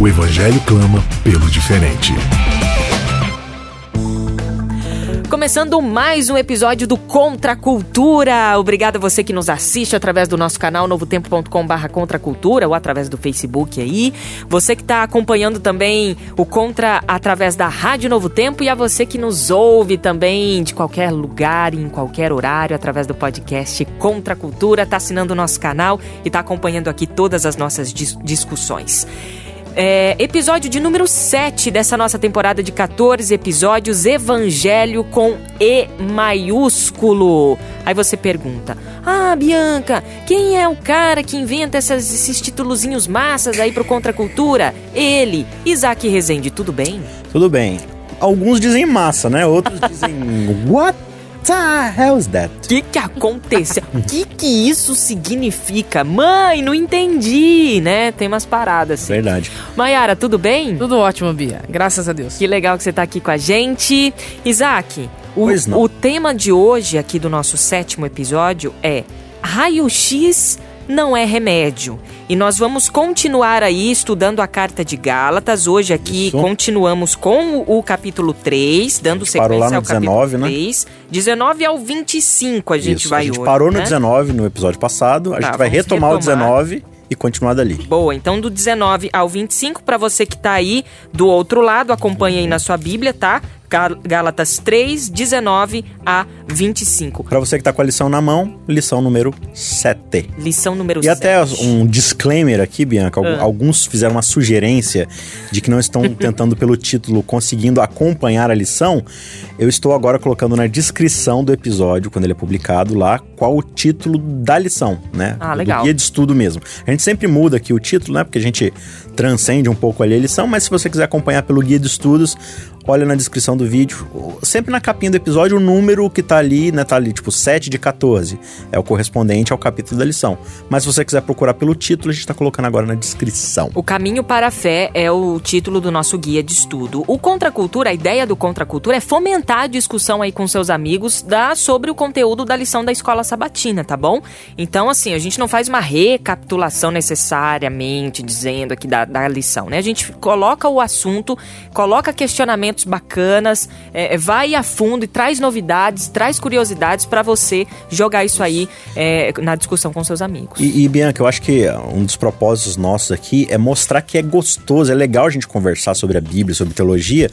O evangelho clama pelo diferente. Começando mais um episódio do Contra a Cultura. Obrigada a você que nos assiste através do nosso canal novotempo.com/barra Contra Cultura ou através do Facebook aí. Você que está acompanhando também o Contra através da Rádio Novo Tempo e a você que nos ouve também de qualquer lugar, em qualquer horário, através do podcast Contra Cultura, está assinando o nosso canal e está acompanhando aqui todas as nossas dis discussões. É, episódio de número 7 dessa nossa temporada de 14 episódios, Evangelho com E maiúsculo. Aí você pergunta: Ah, Bianca, quem é o cara que inventa essas, esses titulozinhos massas aí pro Contracultura? Ele, Isaac Rezende, tudo bem? Tudo bem. Alguns dizem massa, né? Outros dizem what? The hell is that? O que que aconteceu? O que que isso significa? Mãe, não entendi, né? Tem umas paradas assim. Verdade. Maiara, tudo bem? Tudo ótimo, Bia. Graças a Deus. Que legal que você tá aqui com a gente. Isaac, o, Pois não. o tema de hoje aqui do nosso sétimo episódio é raio-x não é remédio. E nós vamos continuar aí estudando a carta de Gálatas. Hoje aqui Isso. continuamos com o, o capítulo 3, dando gente parou sequência lá no ao capítulo 19, né? 3. 19 ao 25 a gente Isso. vai a gente hoje. parou no né? 19 no episódio passado. A Tá, gente vai vamos retomar, o retomar. 19 e continuar dali. Boa, então do 19 ao 25, para você que tá aí do outro lado, acompanha aí na sua Bíblia, tá? Gá- Gálatas 3, 19 a 25. Pra você que tá com a lição na mão, lição número 7. Lição número E 7. até um disclaimer aqui, Bianca. Ah. Alguns fizeram uma sugerência de que não estão tentando, pelo título, conseguindo acompanhar a lição. Eu estou agora colocando na descrição do episódio, quando ele é publicado lá, qual o título da lição, né? Ah, Do legal. guia de estudo mesmo. A gente sempre muda aqui o título, né? Porque a gente transcende um pouco ali a lição, mas se você quiser acompanhar pelo guia de estudos, olha na descrição do vídeo. Sempre na capinha do episódio, o número que tá ali, né? Tá ali, tipo, 7 de 14. É o correspondente ao capítulo da lição. Mas se você quiser procurar pelo título, a gente tá colocando agora na descrição. O Caminho para a Fé é o título do nosso guia de estudo. O Contra a ideia do Contra a Cultura é fomentar a discussão aí com seus amigos da, sobre o conteúdo da lição da escola sabatina, tá bom? Então, assim, a gente não faz uma recapitulação necessariamente dizendo aqui da, da lição, né? A gente coloca o assunto, coloca questionamentos bacanas, é, vai a fundo e traz novidades, traz curiosidades para você jogar isso aí é, na discussão com seus amigos. E, e, Bianca, eu acho que um dos propósitos nossos aqui é mostrar que é gostoso, é legal a gente conversar sobre a Bíblia, sobre teologia,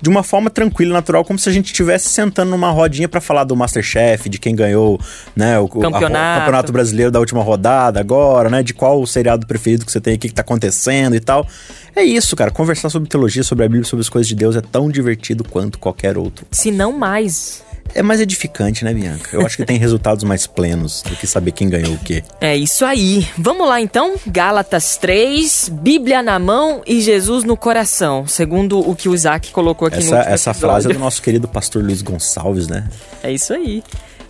de uma forma tranquila e natural, como se a gente estivesse sentando numa rodinha pra falar do Masterchef, de quem ganhou né, o, o- a- Campeonato. o campeonato brasileiro da última rodada agora, né? De qual o seriado preferido que você tem aqui que tá acontecendo e tal. É isso, cara. Conversar sobre teologia, sobre a Bíblia, sobre as coisas de Deus é tão divertido quanto qualquer outro. Se não mais. É mais edificante, né, Bianca? Eu acho que tem resultados mais plenos do que saber quem ganhou o quê. É isso aí. Vamos lá então. Gálatas 3, Bíblia na mão e Jesus no coração, segundo o que o Isaac colocou aqui no Essa, último essa episódio. frase é do nosso querido pastor Luiz Gonçalves, né? É isso aí.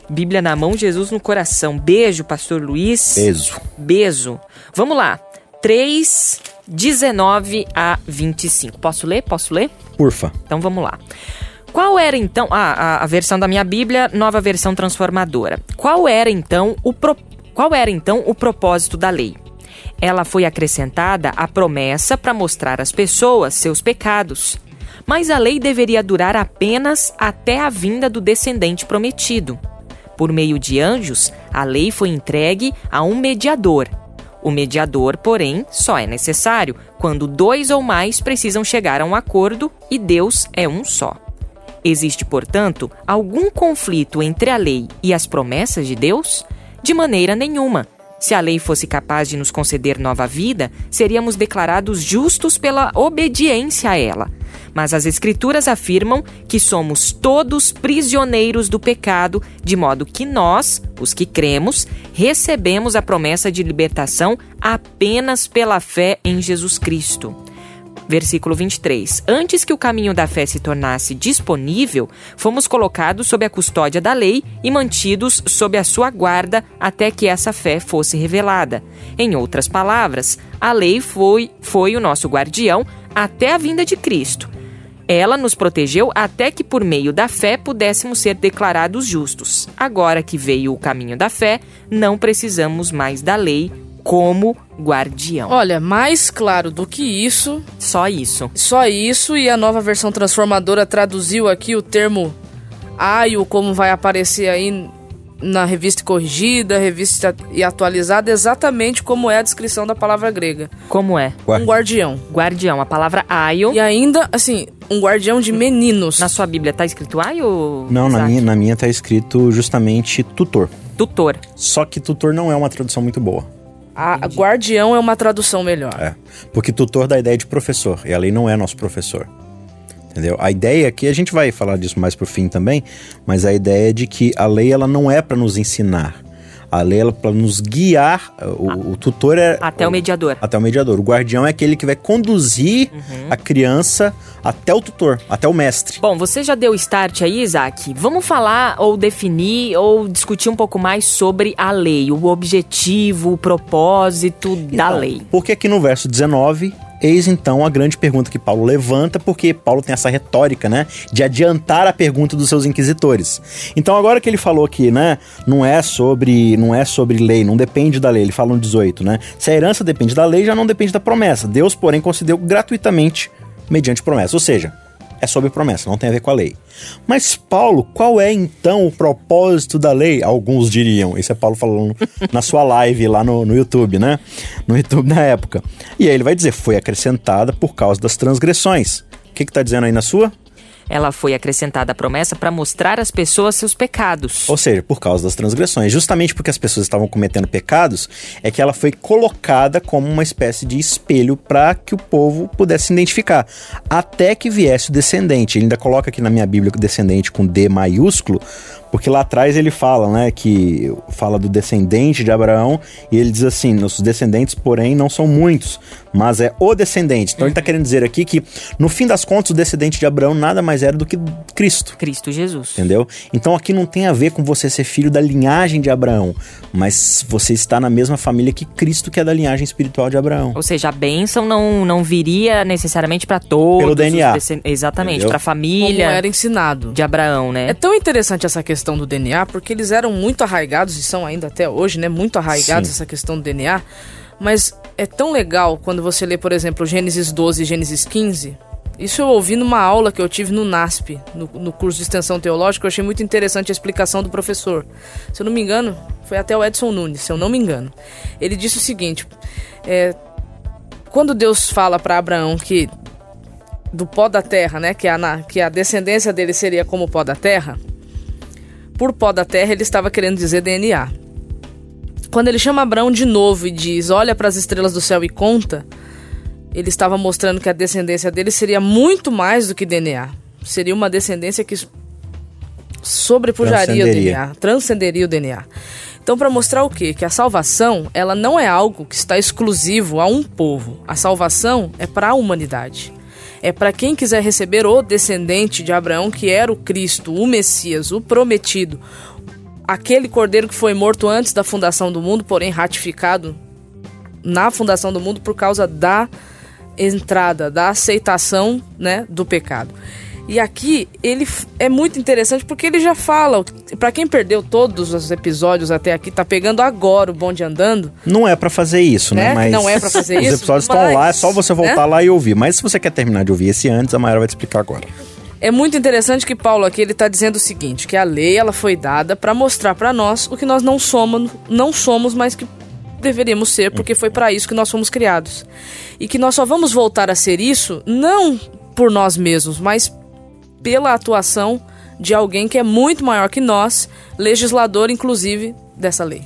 Bíblia na mão, Jesus no coração. Beijo, pastor Luiz. Peso. Beijo. Vamos lá. 3, 19 a 25. Posso ler? Posso ler? Urfa. Então vamos lá. Qual era então. Ah, a, a versão da minha Bíblia, nova versão transformadora. Qual era então o pro, qual era então o propósito da lei? Ela foi acrescentada à promessa para mostrar às pessoas seus pecados. Mas a lei deveria durar apenas até a vinda do descendente prometido. Por meio de anjos, a lei foi entregue a um mediador. O mediador, porém, só é necessário quando dois ou mais precisam chegar a um acordo e Deus é um só. Existe, portanto, algum conflito entre a lei e as promessas de Deus? De maneira nenhuma. Se a lei fosse capaz de nos conceder nova vida, seríamos declarados justos pela obediência a ela. Mas as Escrituras afirmam que somos todos prisioneiros do pecado, de modo que nós, os que cremos, recebemos a promessa de libertação apenas pela fé em Jesus Cristo. Versículo 23. Antes que o caminho da fé se tornasse disponível, fomos colocados sob a custódia da lei e mantidos sob a sua guarda até que essa fé fosse revelada. Em outras palavras, a lei foi, foi o nosso guardião até a vinda de Cristo. Ela nos protegeu até que, por meio da fé, pudéssemos ser declarados justos. Agora que veio o caminho da fé, não precisamos mais da lei como guardião. Olha, mais claro do que isso. Só isso. Só isso, e a nova versão transformadora traduziu aqui o termo aio, como vai aparecer aí na revista corrigida, revista e atualizada, exatamente como é a descrição da palavra grega. Como é? Um guardião. Guardião, a palavra aio. E ainda, assim, um guardião de meninos. Na sua Bíblia tá escrito aio? Não, na minha, na minha tá escrito justamente tutor. Tutor. Só que tutor não é uma tradução muito boa. A guardião é uma tradução melhor. É. Porque tutor dá a ideia de professor. E a lei não é nosso professor. Entendeu? A ideia aqui, a gente vai falar disso mais pro fim também, mas a ideia é de que a lei ela não é para nos ensinar. A lei é para nos guiar. O, o tutor é. Até o mediador. Até o mediador. O guardião é aquele que vai conduzir a criança até o tutor, até o mestre. Bom, você já deu start aí, Isaac? Vamos falar ou definir ou discutir um pouco mais sobre a lei, o objetivo, o propósito da Então, lei. Porque aqui no verso 19, eis então a grande pergunta que Paulo levanta, porque Paulo tem essa retórica, né, de adiantar a pergunta dos seus inquisitores. Então agora que ele falou que, né, não é sobre, não é sobre lei, não depende da lei, ele fala no 18, né? Se a herança depende da lei, já não depende da promessa. Deus, porém, concedeu gratuitamente mediante promessa, ou seja, é sobre promessa, não tem a ver com a lei. Mas Paulo, qual é então o propósito da lei? Alguns diriam. Isso é Paulo falando na sua live lá no, no YouTube, né? No YouTube na época. E aí ele vai dizer: foi acrescentada por causa das transgressões. O que, que tá dizendo aí na sua? Ela foi acrescentada a promessa para mostrar às pessoas seus pecados. Ou seja, por causa das transgressões. Justamente porque as pessoas estavam cometendo pecados, é que ela foi colocada como uma espécie de espelho para que o povo pudesse se identificar. Até que viesse o descendente. Ele ainda coloca aqui na minha Bíblia o descendente com D maiúsculo, porque lá atrás ele fala, né, que fala do descendente de Abraão, e ele diz assim: nossos descendentes, porém, não são muitos, mas é o descendente. Então ele está querendo dizer aqui que, no fim das contas, o descendente de Abraão nada mais era do que Cristo. Cristo Jesus. Entendeu? Então aqui não tem a ver com você ser filho da linhagem de Abraão, mas você está na mesma família que Cristo, que é da linhagem espiritual de Abraão. Ou seja, a bênção não, não viria necessariamente para todos. Pelo DNA. Exatamente, para a Como família era ensinado. de Abraão, né? É tão interessante essa questão do DNA, porque eles eram muito arraigados, e são ainda até hoje, né? Muito arraigados Sim. essa questão do DNA. Mas é tão legal quando você lê, por exemplo, Gênesis 12 e Gênesis 15. Isso eu ouvi numa aula que eu tive no NASP, no, no curso de extensão teológica. Eu achei muito interessante a explicação do professor. Se eu não me engano, foi até o Edson Nunes, se eu não me engano. Ele disse o seguinte: é, quando Deus fala para Abraão que do pó da terra, né, que a, que a descendência dele seria como o pó da terra, por pó da terra ele estava querendo dizer DNA. Quando ele chama Abraão de novo e diz: Olha para as estrelas do céu e conta, ele estava mostrando que a descendência dele seria muito mais do que DNA. Seria uma descendência que sobrepujaria o. DNA, transcenderia o DNA. Então, para mostrar o quê? Que a salvação, ela não é algo que está exclusivo a um povo. A salvação é para a humanidade. É para quem quiser receber o descendente de Abraão, que era o Cristo, o Messias, o prometido, aquele cordeiro que foi morto antes da fundação do mundo, porém ratificado na fundação do mundo por causa da entrada, da aceitação, né, do pecado. E aqui ele é muito interessante porque ele já fala, Pra quem perdeu todos os episódios até aqui, tá pegando agora o bonde andando, Não é pra fazer isso, né? Né? Mas Não é pra fazer os isso, episódios estão lá, é só você voltar né? lá e ouvir. Mas se você quer terminar de ouvir esse antes, a Mayara vai te explicar agora. É muito interessante que Paulo aqui ele está dizendo o seguinte, que a lei ela foi dada para mostrar para nós o que nós não somos, não somos, mas que deveríamos ser, porque foi para isso que nós fomos criados. E que nós só vamos voltar a ser isso não por nós mesmos, mas pela atuação de alguém que é muito maior que nós, legislador inclusive dessa lei.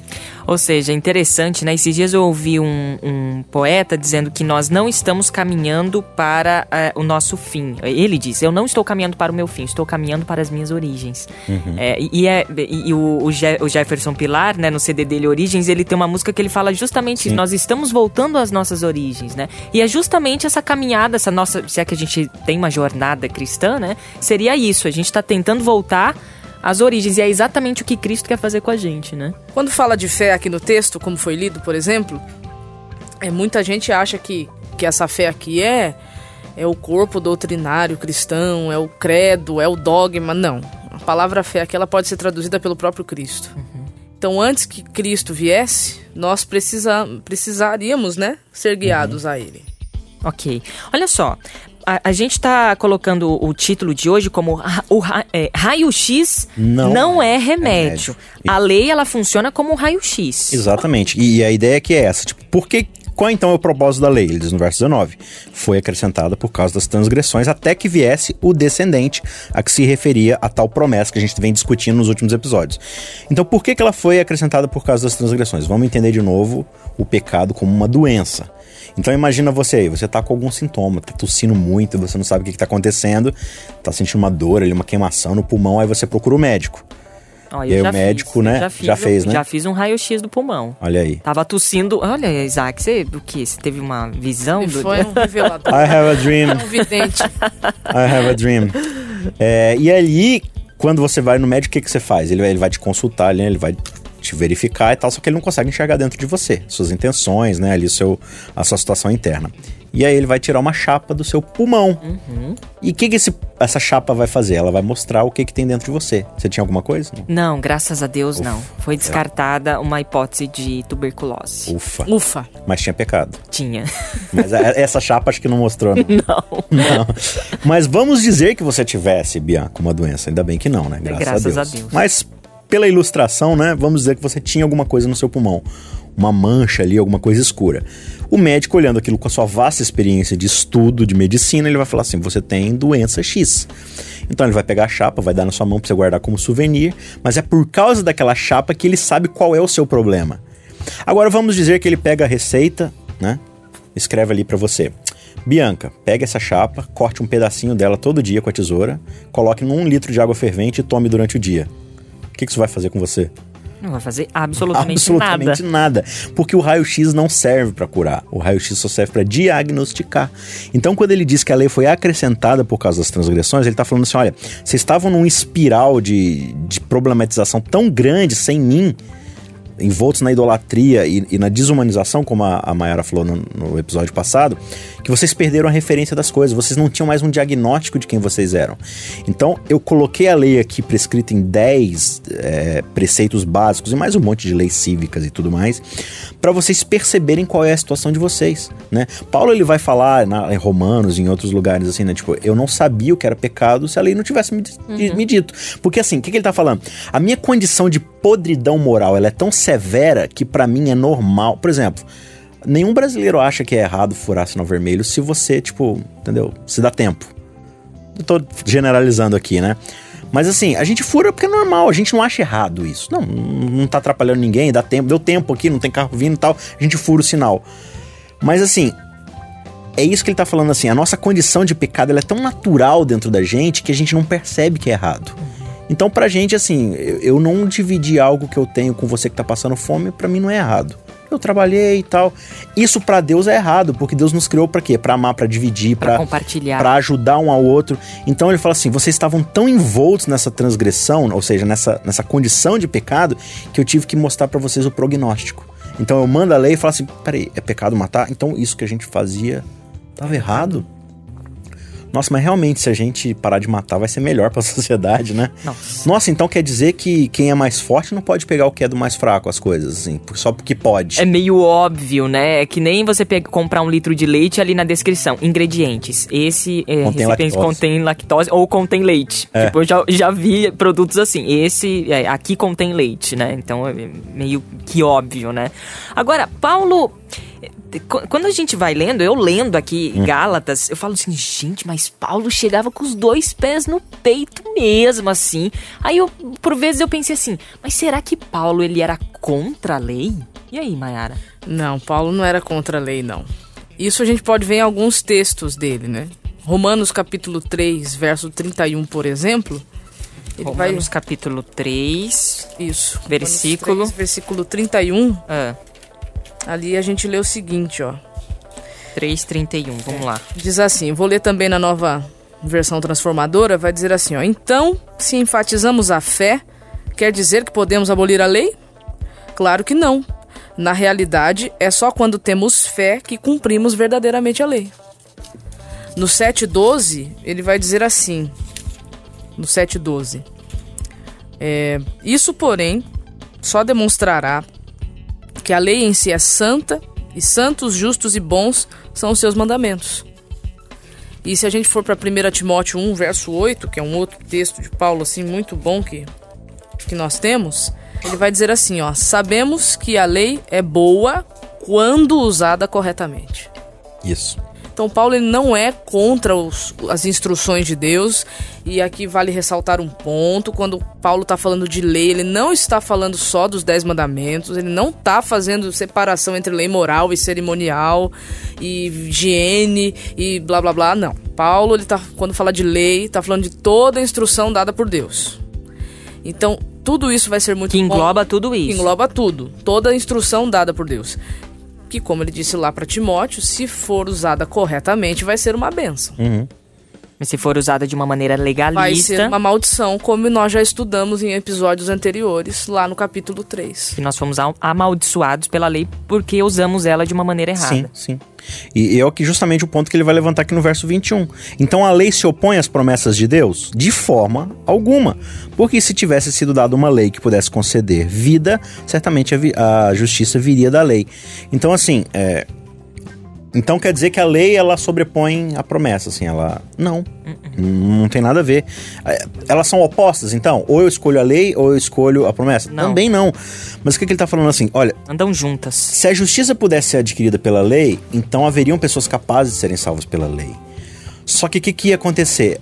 Ou seja, interessante, né? Esses dias eu ouvi um, um poeta dizendo que nós não estamos caminhando para uh, o nosso fim. Ele disse: Eu não estou caminhando para o meu fim, estou caminhando para as minhas origens. Uhum. É, e, é, e, e o, o, Je, o, Jefferson Pilar, né, no CD dele Origens, ele tem uma música que ele fala justamente nós estamos voltando às nossas origens, né? E é justamente essa caminhada, essa nossa. Se é que a gente tem uma jornada cristã, né? Seria isso, a gente está tentando voltar as origens. E é exatamente o que Cristo quer fazer com a gente, né? Quando fala de fé aqui no texto, como foi lido, por exemplo, é, muita gente acha que, que essa fé aqui é, é o corpo doutrinário cristão, é o credo, é o dogma. Não. A palavra fé aqui ela pode ser traduzida pelo próprio Cristo. Uhum. Então, antes que Cristo viesse, nós precisa, precisaríamos, né, ser guiados uhum. a Ele. Ok. Olha só, a, a gente está colocando o título de hoje como o é, raio-x não, não, é, é remédio. remédio. A lei ela funciona como um raio-x. Exatamente. E, e a ideia aqui é essa, tipo, por que qual então é o propósito da lei? Ele diz no verso 19: Foi acrescentada por causa das transgressões até que viesse o descendente a que se referia a tal promessa que a gente vem discutindo nos últimos episódios. Então, por que, que ela foi acrescentada por causa das transgressões? Vamos entender de novo o pecado como uma doença. Então imagina você aí, você tá com algum sintoma, tá tossindo muito, você não sabe o que, que tá acontecendo, tá sentindo uma dor ali, uma queimação no pulmão, aí você procura o médico. Oh, e aí o médico, fiz, né? Já, já fez, né? Já fiz um raio-x do pulmão. Olha aí. Tava tossindo. Olha, Isaac, você o que? Você teve uma visão? Do... Foi um revelador. I have a dream. um vidente. I have a dream. É, e ali, quando você vai no médico, o que, que você faz? Ele, ele vai te consultar, ele vai te verificar e tal, só que ele não consegue enxergar dentro de você, suas intenções, né, ali seu, a sua situação interna. E aí ele vai tirar uma chapa do seu pulmão. Uhum. E o que, que esse, essa chapa vai fazer? Ela vai mostrar o que, que tem dentro de você. Você tinha alguma coisa? Não, graças a Deus Ufa, não. Foi descartada é. uma hipótese de tuberculose. Ufa. Ufa. Mas tinha pecado. Tinha. Mas essa chapa acho que não mostrou, não. Não. não. Mas vamos dizer que você tivesse, Bianca, uma doença. Ainda bem que não, né? Graças, graças a, Deus. a Deus. Mas pela ilustração, né, vamos dizer que você tinha alguma coisa no seu pulmão, uma mancha ali, alguma coisa escura. O médico, olhando aquilo com a sua vasta experiência de estudo de medicina, ele vai falar assim: você tem doença X. Então ele vai pegar a chapa, vai dar na sua mão para você guardar como souvenir, mas é por causa daquela chapa que ele sabe qual é o seu problema. Agora vamos dizer que ele pega a receita, né? Escreve ali para você. Bianca, pega essa chapa, corte um pedacinho dela todo dia com a tesoura, coloque num litro de água fervente e tome durante o dia que, que isso vai fazer com você? Não vai fazer absolutamente, absolutamente nada. nada. Porque o raio-x não serve para curar. O raio-x só serve para diagnosticar. Então, quando ele diz que a lei foi acrescentada por causa das transgressões, ele está falando assim: olha, vocês estavam num espiral de, de problematização tão grande sem mim envoltos na idolatria e, e na desumanização, como a, a Mayara falou no, no, episódio passado, que vocês perderam a referência das coisas, vocês não tinham mais um diagnóstico de quem vocês eram. Então, eu coloquei a lei aqui prescrita em 10 é, preceitos básicos e mais um monte de leis cívicas e tudo mais, para vocês perceberem qual é a situação de vocês, né? Paulo ele vai falar na, em Romanos, em outros lugares assim, né? Tipo, eu não sabia o que era pecado se a lei não tivesse me, uhum. me dito. Porque assim, o que, que ele tá falando? A minha condição de podridão moral, ela é tão severa que para mim é normal. Por exemplo, nenhum brasileiro acha que é errado furar sinal vermelho se você, tipo, entendeu? Se dá tempo. Eu tô generalizando aqui, né? Mas assim, a gente fura porque é normal, a gente não acha errado isso. Não, não tá atrapalhando ninguém, dá tempo, deu tempo aqui, não tem carro vindo e tal, a gente fura o sinal. Mas assim, é isso que ele tá falando assim, a nossa condição de pecado é tão natural dentro da gente que a gente não percebe que é errado. Então, pra gente, assim, eu não dividir algo que eu tenho com você que tá passando fome, para mim não é errado. Eu trabalhei e tal. Isso para Deus é errado, porque Deus nos criou para quê? Para amar, para dividir, para compartilhar, para ajudar um ao outro. Então ele fala assim: vocês estavam tão envoltos nessa transgressão, ou seja, nessa, nessa condição de pecado, que eu tive que mostrar para vocês o prognóstico. Então eu mando a lei e falo assim: peraí, é pecado matar? Então isso que a gente fazia estava errado? Nossa, mas realmente, se a gente parar de matar, vai ser melhor para a sociedade, né? Nossa. Nossa, então quer dizer que quem é mais forte não pode pegar o que é do mais fraco, as coisas, assim, só porque pode. É meio óbvio, né? É que nem você pega, comprar um litro de leite ali na descrição. Ingredientes. Esse é, contém, lactose. contém lactose ou contém leite. É. Tipo, eu já, já vi produtos assim. Esse é, aqui contém leite, né? Então é meio que óbvio, né? Agora, Paulo quando a gente vai lendo, eu lendo aqui hum. Gálatas, eu falo assim, gente, mas Paulo chegava com os dois pés no peito mesmo, assim. Aí eu, por vezes eu pensei assim, mas será que Paulo ele era contra a lei? E aí, Mayara? Não, Paulo não era contra a lei, não. Isso a gente pode ver em alguns textos dele, né? Romanos capítulo 3, verso 31, por exemplo. Ele Romanos vai... capítulo 3. Isso. Versículo. 3, versículo 31. Ah. Ali a gente lê o seguinte, ó. 3,31, vamos é. lá. Diz assim, vou ler também na nova versão transformadora, vai dizer assim, ó. Então, se enfatizamos a fé, quer dizer que podemos abolir a lei? Claro que não. Na realidade, é só quando temos fé que cumprimos verdadeiramente a lei. No 7,12, ele vai dizer assim: no 7,12. É, isso, porém, só demonstrará que a lei em si é santa e santos, justos e bons são os seus mandamentos. E se a gente for para 1 Timóteo 1, verso 8, que é um outro texto de Paulo assim muito bom que, que nós temos, ele vai dizer assim, ó: "Sabemos que a lei é boa quando usada corretamente". Isso. Então Paulo ele não é contra os, as instruções de Deus. E aqui vale ressaltar um ponto. Quando Paulo está falando de lei ele não está falando só dos dez mandamentos. Ele não está fazendo separação entre lei moral e cerimonial e higiene e blá blá blá. Não. Paulo ele tá quando fala de lei está falando de toda a instrução dada por Deus. Então tudo isso vai ser muito que engloba bom, tudo isso. Engloba tudo. Toda a instrução dada por Deus que, como ele disse lá para Timóteo, se for usada corretamente, vai ser uma benção. Uhum. Mas se for usada de uma maneira legalista. Vai ser uma maldição, como nós já estudamos em episódios anteriores, lá no capítulo 3. Que nós fomos amaldiçoados pela lei porque usamos ela de uma maneira errada. Sim, sim. E, e é que justamente o ponto que ele vai levantar aqui no verso 21. Então a lei se opõe às promessas de Deus? De forma alguma. Porque se tivesse sido dada uma lei que pudesse conceder vida, certamente a, a justiça viria da lei. Então, assim, é, então quer dizer que a lei ela sobrepõe a promessa, assim, ela não, não tem nada a ver. É, elas são opostas, então, ou eu escolho a lei ou eu escolho a promessa. Não. Também não. Mas o que, que ele está falando assim? Olha, andam juntas. Se a justiça pudesse ser adquirida pela lei, então haveriam pessoas capazes de serem salvas pela lei. Só que o que, que ia acontecer?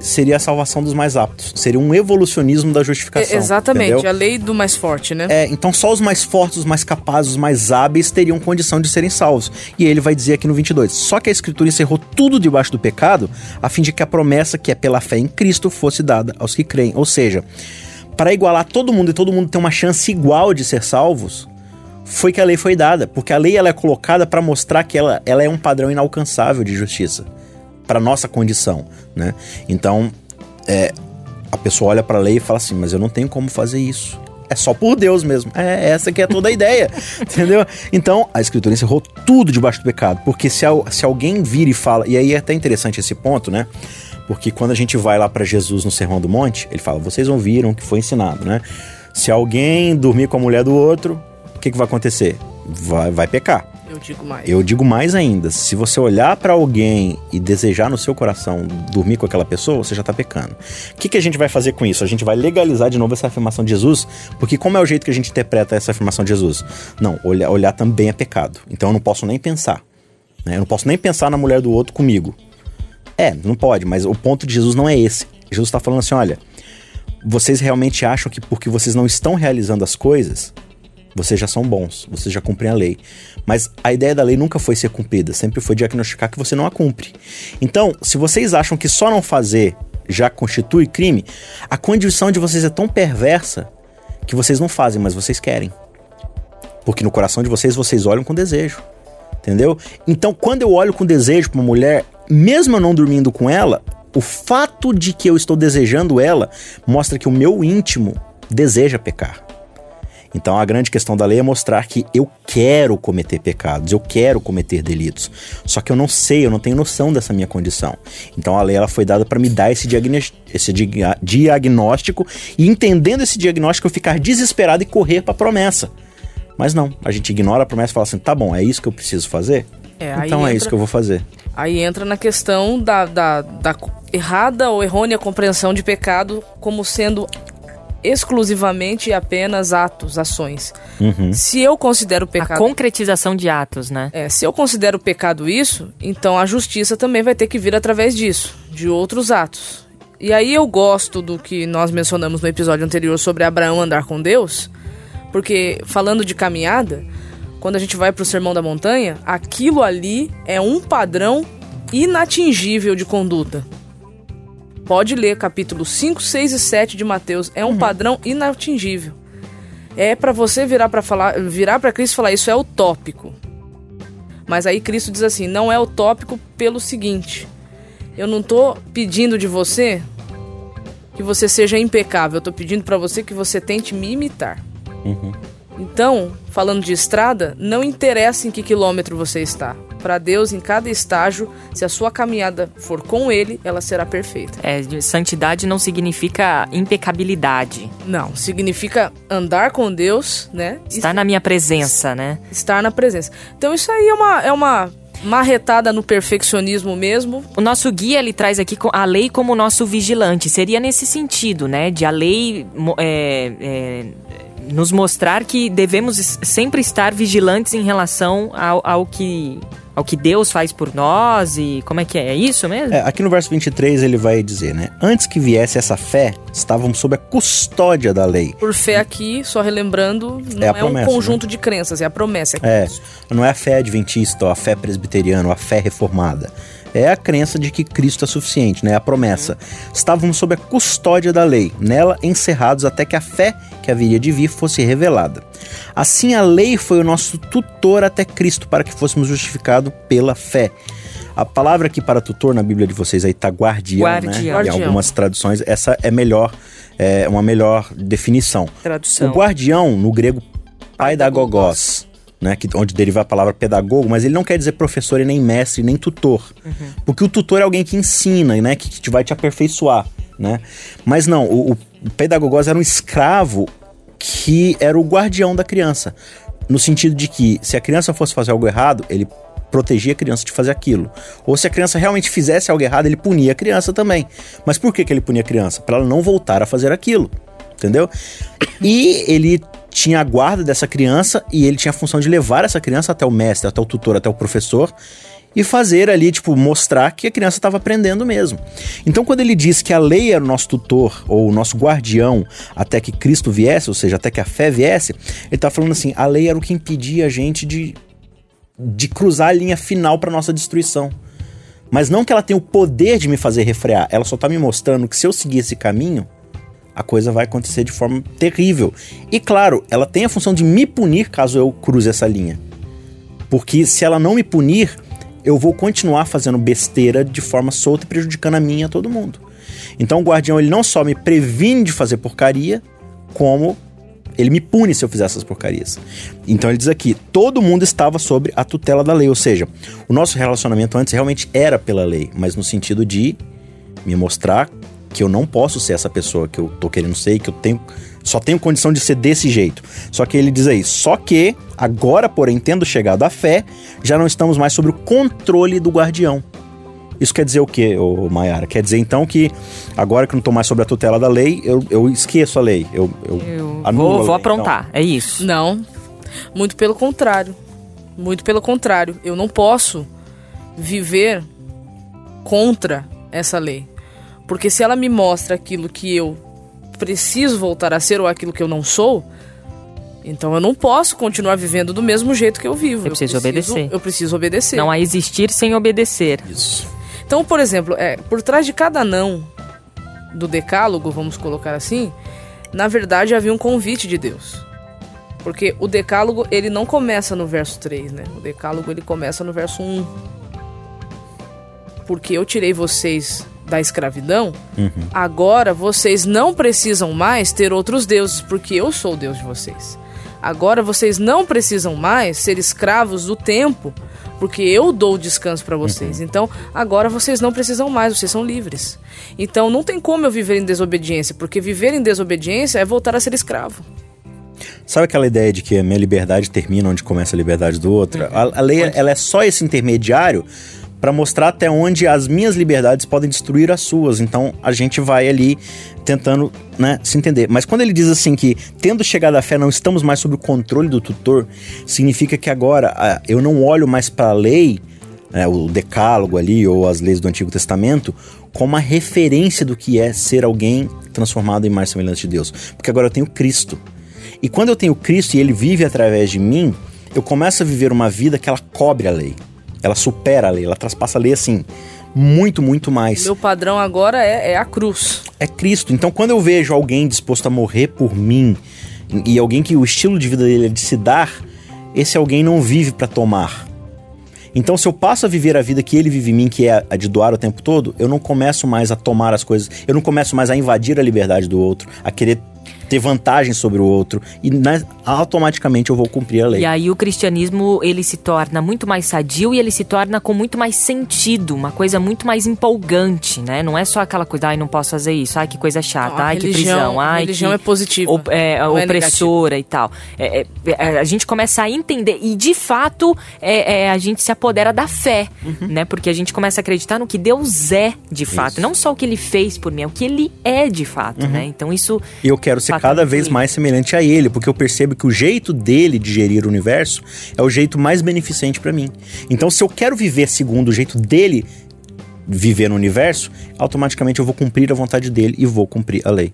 Seria a salvação dos mais aptos. Seria um evolucionismo da justificação. É, exatamente, entendeu? a lei do mais forte, né? É, então só os mais fortes, os mais capazes, os mais hábeis teriam condição de serem salvos. E ele vai dizer aqui no 22: só que a Escritura encerrou tudo debaixo do pecado, a fim de que a promessa que é pela fé em Cristo fosse dada aos que creem. Ou seja, para igualar todo mundo e todo mundo ter uma chance igual de ser salvos, foi que a lei foi dada, porque a lei ela é colocada para mostrar que ela, ela é um padrão inalcançável de justiça para nossa condição, né? Então, é, a pessoa olha para a lei e fala assim, mas eu não tenho como fazer isso. É só por Deus mesmo. É essa que é toda a ideia, entendeu? Então, a escritura encerrou tudo debaixo do pecado, porque se, se alguém vira e fala, e aí é até interessante esse ponto, né? Porque quando a gente vai lá para Jesus no Sermão do Monte, ele fala: vocês ouviram o que foi ensinado, né? Se alguém dormir com a mulher do outro, o que, que vai acontecer? Vai, vai pecar. Eu digo mais. Eu digo mais ainda. Se você olhar para alguém e desejar no seu coração dormir com aquela pessoa, você já está pecando. O que, que a gente vai fazer com isso? A gente vai legalizar de novo essa afirmação de Jesus, porque como é o jeito que a gente interpreta essa afirmação de Jesus? Não, olhar, olhar também é pecado. Então eu não posso nem pensar. Né? Eu não posso nem pensar na mulher do outro comigo. É, não pode, mas o ponto de Jesus não é esse. Jesus está falando assim: olha, vocês realmente acham que porque vocês não estão realizando as coisas, vocês já são bons, vocês já cumprem a lei. Mas a ideia da lei nunca foi ser cumprida, sempre foi diagnosticar que você não a cumpre. Então, se vocês acham que só não fazer já constitui crime, a condição de vocês é tão perversa que vocês não fazem, mas vocês querem. Porque no coração de vocês, vocês olham com desejo. Entendeu? Então, quando eu olho com desejo para uma mulher, mesmo eu não dormindo com ela, o fato de que eu estou desejando ela mostra que o meu íntimo deseja pecar. Então a grande questão da lei é mostrar que eu quero cometer pecados, eu quero cometer delitos. Só que eu não sei, eu não tenho noção dessa minha condição. Então a lei ela foi dada para me dar esse, esse diagnóstico e entendendo esse diagnóstico eu ficar desesperado e correr para a promessa. Mas não, a gente ignora a promessa e fala assim: tá bom, é isso que eu preciso fazer? É, então é isso que eu vou fazer. Aí entra na questão da, da, da errada ou errônea compreensão de pecado como sendo exclusivamente e apenas atos, ações. Uhum. Se eu considero A pecado. concretização de atos, né? É, se eu considero pecado isso, então a justiça também vai ter que vir através disso, de outros atos. E aí eu gosto do que nós mencionamos no episódio anterior sobre Abraão andar com Deus, porque falando de caminhada, quando a gente vai para o Sermão da Montanha, aquilo ali é um padrão inatingível de conduta. Pode ler capítulo 5, 6 e 7 de Mateus, é um padrão inatingível. É para você virar para falar, virar para Cristo e falar isso é utópico. Mas aí Cristo diz assim: não é utópico pelo seguinte. Eu não tô pedindo de você que você seja impecável, eu tô pedindo para você que você tente me imitar. Então, falando de estrada, não interessa em que quilômetro você está. Para Deus, em cada estágio, se a sua caminhada for com Ele, ela será perfeita. É, de- santidade não significa impecabilidade. Não, significa andar com Deus, né? Estar na minha presença, né? estar na presença. Então isso aí é uma, é uma marretada no perfeccionismo mesmo. O nosso guia ele traz aqui a lei como nosso vigilante. Seria nesse sentido, né? De a lei é, é, nos mostrar que devemos sempre estar vigilantes em relação ao, ao que ao que Deus faz por nós e como é que é? É isso mesmo? É, aqui no verso 23 ele vai dizer, né? Antes que viesse essa fé, estávamos sob a custódia da lei. Por fé aqui, só relembrando, não É é, a promessa, um conjunto de crenças, é a promessa. É, não é a fé adventista ou a fé presbiteriana ou a fé reformada. É a crença de que Cristo é suficiente, né? A promessa. Estávamos sob a custódia da lei, nela encerrados até que a fé que haveria de vir fosse revelada. Assim a lei foi o nosso tutor até Cristo para que fôssemos justificados pela fé. A palavra aqui para tutor na Bíblia de vocês aí tá guardião, Guardião. né? Em Guardião. algumas traduções essa é melhor, é uma melhor definição. Tradução. O guardião, no grego, paidagogos, né, que, onde deriva a palavra pedagogo, mas ele não quer dizer professor e nem mestre, nem tutor. Porque o tutor é alguém que ensina, né, que, que te vai te aperfeiçoar, né? Mas não, o, o pedagogos era um escravo que era o guardião da criança. No sentido de que, se a criança fosse fazer algo errado, ele protegia a criança de fazer aquilo. Ou se a criança realmente fizesse algo errado, ele punia a criança também. Mas por que, que ele punia a criança? Para ela não voltar a fazer aquilo. Entendeu? E ele tinha a guarda dessa criança e ele tinha a função de levar essa criança até o mestre, até o tutor, até o professor e fazer ali, tipo, mostrar que a criança estava aprendendo mesmo. Então, quando ele diz que a lei era o nosso tutor ou o nosso guardião até que Cristo viesse, ou seja, até que a fé viesse, ele está falando assim: a lei era o que impedia a gente de, de cruzar a linha final para nossa destruição. Mas não que ela tenha o poder de me fazer refrear, ela só está me mostrando que se eu seguir esse caminho, a coisa vai acontecer de forma terrível. E claro, ela tem a função de me punir caso eu cruze essa linha. Porque se ela não me punir, eu vou continuar fazendo besteira de forma solta e prejudicando a mim e a todo mundo. Então o guardião ele não só me previne de fazer porcaria, como ele me pune se eu fizer essas porcarias. Então ele diz aqui: todo mundo estava sob a tutela da lei, ou seja, o nosso relacionamento antes realmente era pela lei, mas no sentido de me mostrar que eu não posso ser essa pessoa que eu tô querendo ser e que eu tenho só tenho condição de ser desse jeito. Só que ele diz aí, só que agora, porém, tendo chegado à fé, já não estamos mais sob o controle do guardião. Isso quer dizer o quê, Mayara? Quer dizer então que agora que eu não tô mais sob a tutela da lei, eu, eu esqueço a lei. Eu, eu, Eu anulo vou, lei, vou aprontar, é isso. Não. Muito pelo contrário. Muito pelo contrário. Eu não posso viver contra essa lei. Porque se ela me mostra aquilo que eu preciso voltar a ser ou aquilo que eu não sou, então eu não posso continuar vivendo do mesmo jeito que eu vivo. Eu precisa preciso- obedecer. Eu preciso obedecer. Não há existir sem obedecer. Isso. Então, por exemplo, é, por trás de cada não do decálogo, vamos colocar assim, na verdade havia um convite de Deus. Porque o decálogo, ele não começa no verso 3, né? O decálogo, ele começa no verso 1. Porque eu tirei vocês da escravidão, agora vocês não precisam mais ter outros deuses, porque eu sou o Deus de vocês. Agora vocês não precisam mais ser escravos do tempo, porque eu dou descanso para vocês. Então, agora vocês não precisam mais, vocês são livres. Então, não tem como eu viver em desobediência, porque viver em desobediência é voltar a ser escravo. Sabe aquela ideia de que a minha liberdade termina onde começa a liberdade do outro? A, a lei ela é só esse intermediário para mostrar até onde as minhas liberdades podem destruir as suas. Então a gente vai ali tentando né, se entender. Mas quando ele diz assim que, tendo chegado à fé, não estamos mais sob o controle do tutor, significa que agora ah, eu não olho mais para a lei, né, o decálogo ali, ou as leis do Antigo Testamento, como a referência do que é ser alguém transformado em mais semelhante de Deus. Porque agora eu tenho Cristo. E quando eu tenho Cristo e ele vive através de mim, eu começo a viver uma vida que ela cobre a lei. Ela supera a lei, ela traspassa a lei assim, muito, muito mais. Meu padrão agora é, é a cruz. É Cristo. Então, quando eu vejo alguém disposto a morrer por mim, e alguém que o estilo de vida dele é de se dar, esse alguém não vive para tomar. Então, se eu passo a viver a vida que ele vive em mim, que é a de doar o tempo todo, eu não começo mais a tomar as coisas, eu não começo mais a invadir a liberdade do outro, a querer ter vantagem sobre o outro e né, automaticamente eu vou cumprir a lei. E aí o cristianismo ele se torna muito mais sadio e ele se torna com muito mais sentido, uma coisa muito mais empolgante, né? Não é só aquela coisa, ai, não posso fazer isso, ai, que coisa chata, não, ai, religião, que prisão, ai, religião que é positiva, op, é, é opressora e tal. É, é, é, a gente começa a entender e de fato é, é, a gente se apodera da fé, uhum. né? Porque a gente começa a acreditar no que Deus é de fato, isso. não só o que Ele fez por mim, é o que Ele é de fato, uhum. né? Então isso. E eu quero ser cada vez mais semelhante a ele, porque eu percebo que o jeito dele de gerir o universo é o jeito mais beneficente para mim. Então, se eu quero viver segundo o jeito dele viver no universo, automaticamente eu vou cumprir a vontade dele e vou cumprir a lei.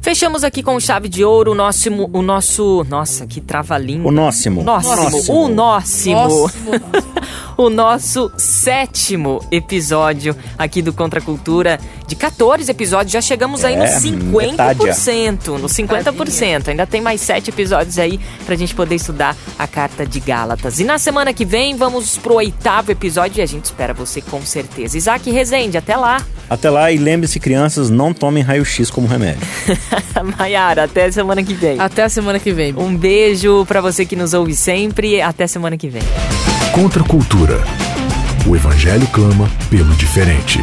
Fechamos aqui com chave de ouro o nosso. O nosso nossa, que trava-língua. O nóximo. Nóximo. O nóximo. o nosso sétimo episódio aqui do Contra Cultura. De 14 episódios, já chegamos aí é, no 50%. No 50%. Ainda tem mais 7 episódios aí pra gente poder estudar a carta de Gálatas. E na semana que vem, vamos pro oitavo episódio e a gente espera você com certeza. Isaac Rezende, até lá. Até lá e lembre-se, crianças, não tomem raio-x como remédio. Maiara, até semana que vem. Até a semana que vem. Um beijo para você que nos ouve sempre. Até semana que vem. Contra a cultura. O evangelho clama pelo diferente.